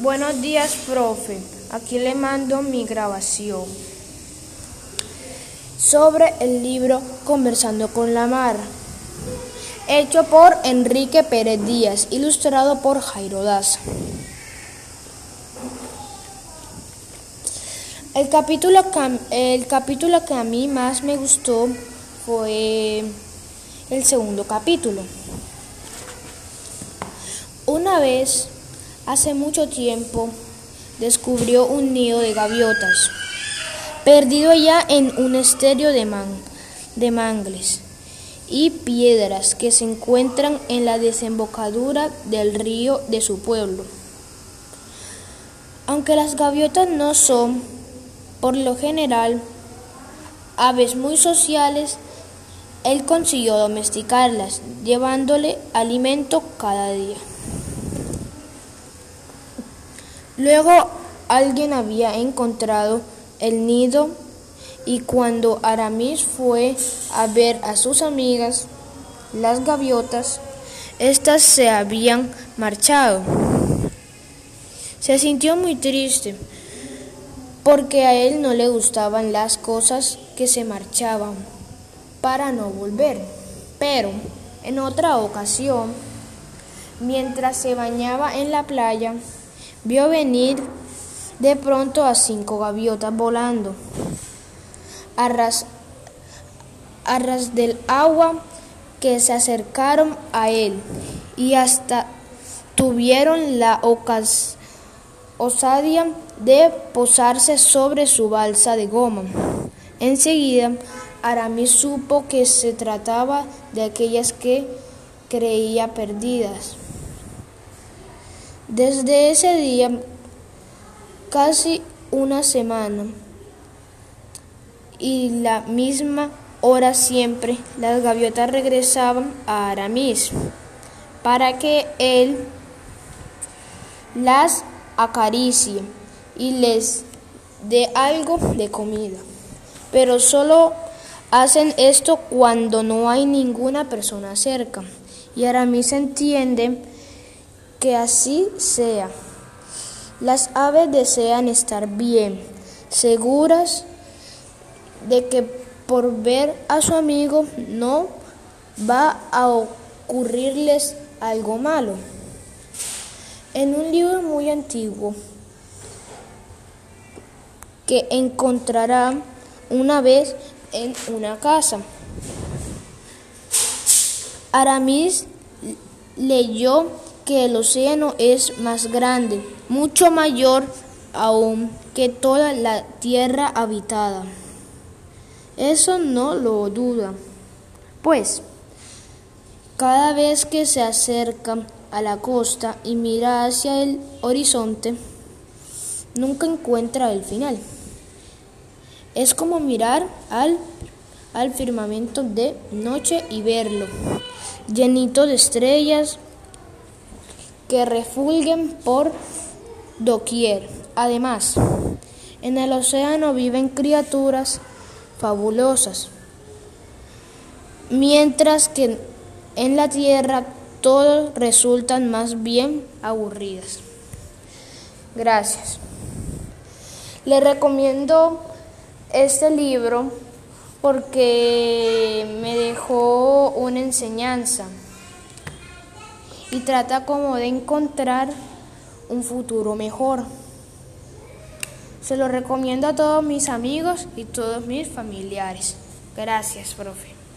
Buenos días, profe. Aquí le mando mi grabación sobre el libro Conversando con la Mar, hecho por Enrique Pérez Díaz, ilustrado por Jairo Daza. El capítulo, que, el capítulo que a mí más me gustó fue el segundo capítulo. Una vez, hace mucho tiempo, descubrió un nido de gaviotas, perdido allá en un estéreo de, de mangles y piedras que se encuentran en la desembocadura del río de su pueblo. Aunque las gaviotas no son, por lo general, aves muy sociales, él consiguió domesticarlas, llevándole alimento cada día. Luego alguien había encontrado el nido y cuando Aramis fue a ver a sus amigas, las gaviotas, éstas se habían marchado. Se sintió muy triste porque a él no le gustaban las cosas que se marchaban para no volver. Pero en otra ocasión, mientras se bañaba en la playa, vio venir de pronto a cinco gaviotas volando a ras, del agua que se acercaron a él y hasta tuvieron la osadía de posarse sobre su balsa de goma. Enseguida, Aramis supo que se trataba de aquellas que creía perdidas. Desde ese día, casi una semana, y la misma hora siempre, las gaviotas regresaban a Aramis para que él las acaricie y les dé algo de comida. Pero solo hacen esto cuando no hay ninguna persona cerca. Y Aramis entiende que así sea. Las aves desean estar bien, seguras de que por ver a su amigo no va a ocurrirles algo malo. En un libro muy antiguo que encontrará una vez en una casa. Aramis leyó que el océano es más grande, mucho mayor aún que toda la tierra habitada. Eso no lo duda, pues cada vez que se acerca a la costa y mira hacia el horizonte, nunca encuentra el final. Es como mirar al, al firmamento de noche y verlo, llenito de estrellas que refulguen por doquier. Además, en el océano viven criaturas fabulosas, mientras que en la tierra todos resultan más bien aburridas. Gracias. Le recomiendo este libro porque me dejó una enseñanza y trata como de encontrar un futuro mejor. Se lo recomiendo a todos mis amigos y todos mis familiares. Gracias, profe.